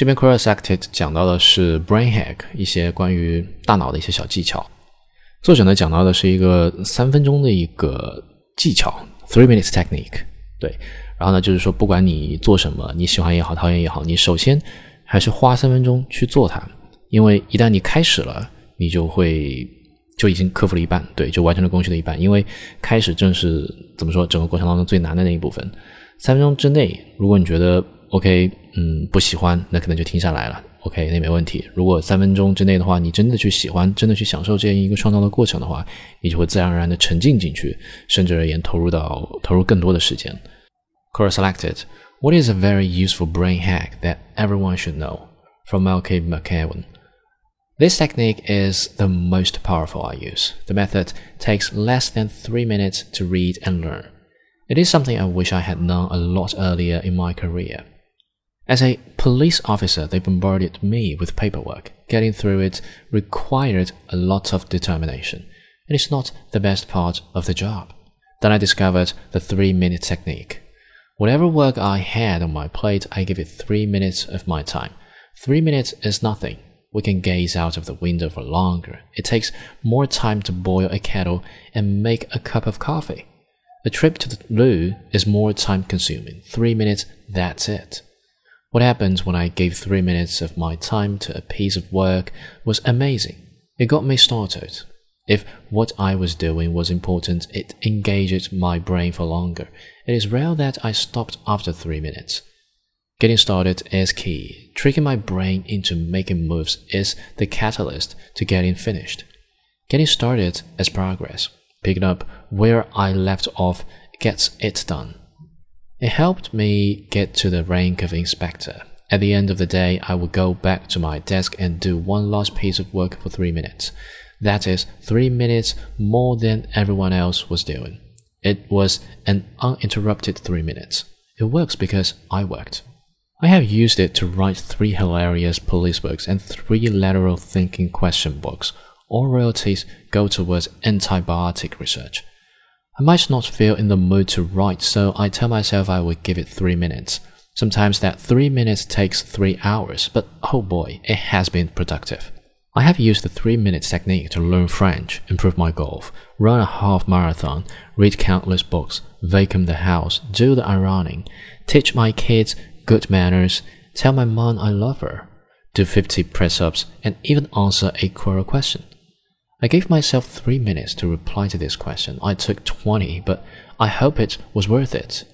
这边 Quora Selected 讲到的是 Brain Hack，一些关于大脑的一些小技巧。作者呢讲到的是一个三分钟的一个技巧，Three Minutes Technique。对，然后呢就是说，不管你做什么，你喜欢也好，讨厌也好，你首先还是花三分钟去做它，因为一旦你开始了，你就会就已经克服了一半，对，就完成了工序的一半。因为开始正是怎么说，整个过程当中最难的那一部分。三分钟之内，如果你觉得 OK。嗯不喜欢，那可能就停下来了。OK，那没问题。如果三分钟之内的话，你真的去喜欢，真的去享受这样一个创造的过程的话，你就会自然而然的沉浸进去，甚至而言投入到投入更多的时间。Quora selected. What is a very useful brain hack that everyone should know? From Malcolm McEwen. This technique is the most powerful I use. The method takes less than three minutes to read and learn. It is something I wish I had known a lot earlier in my career. As a police officer, they bombarded me with paperwork. Getting through it required a lot of determination. And It is not the best part of the job. Then I discovered the three minute technique. Whatever work I had on my plate, I give it three minutes of my time. Three minutes is nothing. We can gaze out of the window for longer. It takes more time to boil a kettle and make a cup of coffee. A trip to the loo is more time consuming. Three minutes, that's it. What happened when I gave three minutes of my time to a piece of work was amazing. It got me started. If what I was doing was important, it engaged my brain for longer. It is rare that I stopped after three minutes. Getting started is key. Tricking my brain into making moves is the catalyst to getting finished. Getting started is progress. Picking up where I left off gets it done. It helped me get to the rank of inspector. At the end of the day, I would go back to my desk and do one last piece of work for three minutes. That is, three minutes more than everyone else was doing. It was an uninterrupted three minutes. It works because I worked. I have used it to write three hilarious police books and three lateral thinking question books. All royalties go towards antibiotic research. I might not feel in the mood to write, so I tell myself I will give it three minutes. Sometimes that three minutes takes three hours, but oh boy, it has been productive. I have used the three minutes technique to learn French, improve my golf, run a half marathon, read countless books, vacuum the house, do the ironing, teach my kids good manners, tell my mom I love her, do 50 press ups, and even answer a Quora question. I gave myself three minutes to reply to this question. I took 20, but I hope it was worth it.